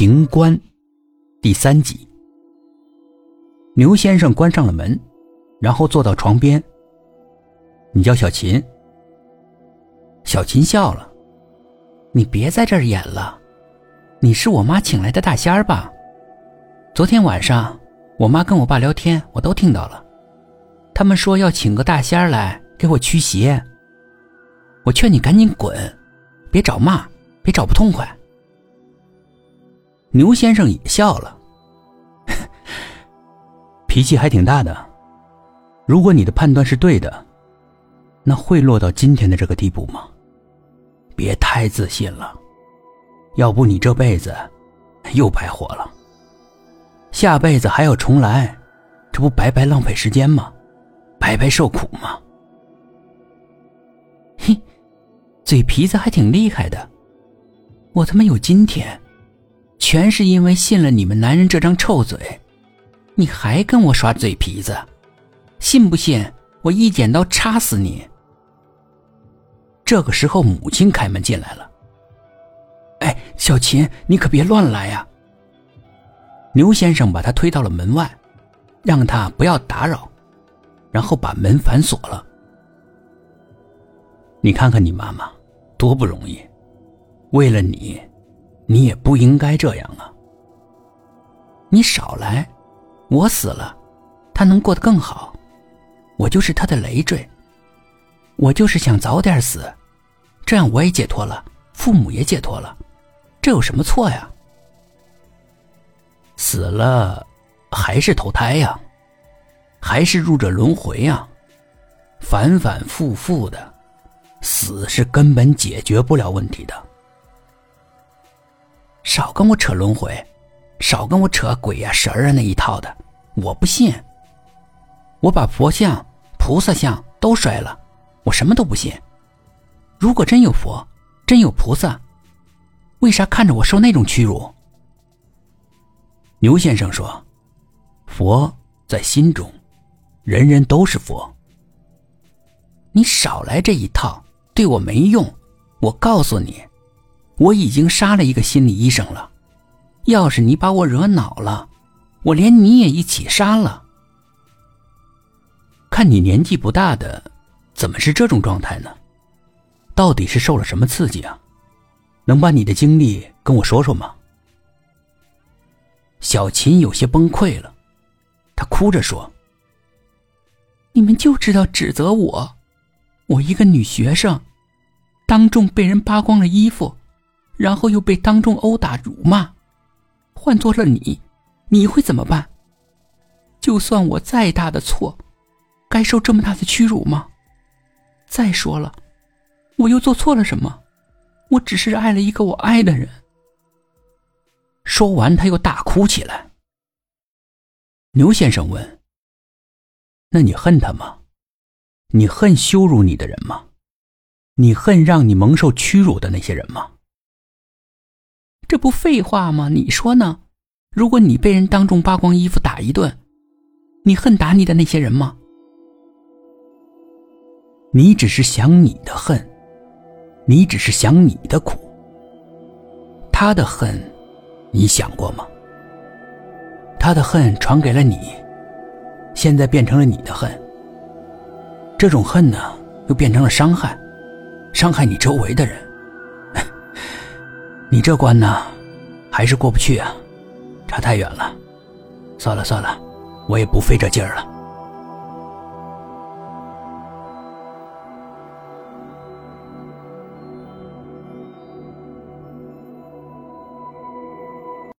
情关第三集。牛先生关上了门，然后坐到床边。你叫小琴。小琴笑了。你别在这儿演了，你是我妈请来的大仙儿吧？昨天晚上我妈跟我爸聊天，我都听到了。他们说要请个大仙儿来给我驱邪。我劝你赶紧滚，别找骂，别找不痛快。牛先生也笑了，脾气还挺大的。如果你的判断是对的，那会落到今天的这个地步吗？别太自信了，要不你这辈子又白活了。下辈子还要重来，这不白白浪费时间吗？白白受苦吗？嘿，嘴皮子还挺厉害的。我他妈有今天。全是因为信了你们男人这张臭嘴，你还跟我耍嘴皮子，信不信我一剪刀插死你？这个时候，母亲开门进来了。哎，小琴，你可别乱来呀！牛先生把他推到了门外，让他不要打扰，然后把门反锁了。你看看你妈妈，多不容易，为了你。你也不应该这样啊！你少来，我死了，他能过得更好。我就是他的累赘。我就是想早点死，这样我也解脱了，父母也解脱了，这有什么错呀？死了还是投胎呀，还是入这轮回呀，反反复复的，死是根本解决不了问题的。少跟我扯轮回，少跟我扯鬼呀神啊那一套的，我不信。我把佛像、菩萨像都摔了，我什么都不信。如果真有佛，真有菩萨，为啥看着我受那种屈辱？牛先生说：“佛在心中，人人都是佛。你少来这一套，对我没用。我告诉你。”我已经杀了一个心理医生了，要是你把我惹恼了，我连你也一起杀了。看你年纪不大的，怎么是这种状态呢？到底是受了什么刺激啊？能把你的经历跟我说说吗？小琴有些崩溃了，她哭着说：“你们就知道指责我，我一个女学生，当众被人扒光了衣服。”然后又被当众殴打辱骂，换做了你，你会怎么办？就算我再大的错，该受这么大的屈辱吗？再说了，我又做错了什么？我只是爱了一个我爱的人。说完，他又大哭起来。牛先生问：“那你恨他吗？你恨羞辱你的人吗？你恨让你蒙受屈辱的那些人吗？”这不废话吗？你说呢？如果你被人当众扒光衣服打一顿，你恨打你的那些人吗？你只是想你的恨，你只是想你的苦。他的恨，你想过吗？他的恨传给了你，现在变成了你的恨。这种恨呢，又变成了伤害，伤害你周围的人。你这关呢，还是过不去啊，差太远了。算了算了，我也不费这劲儿了。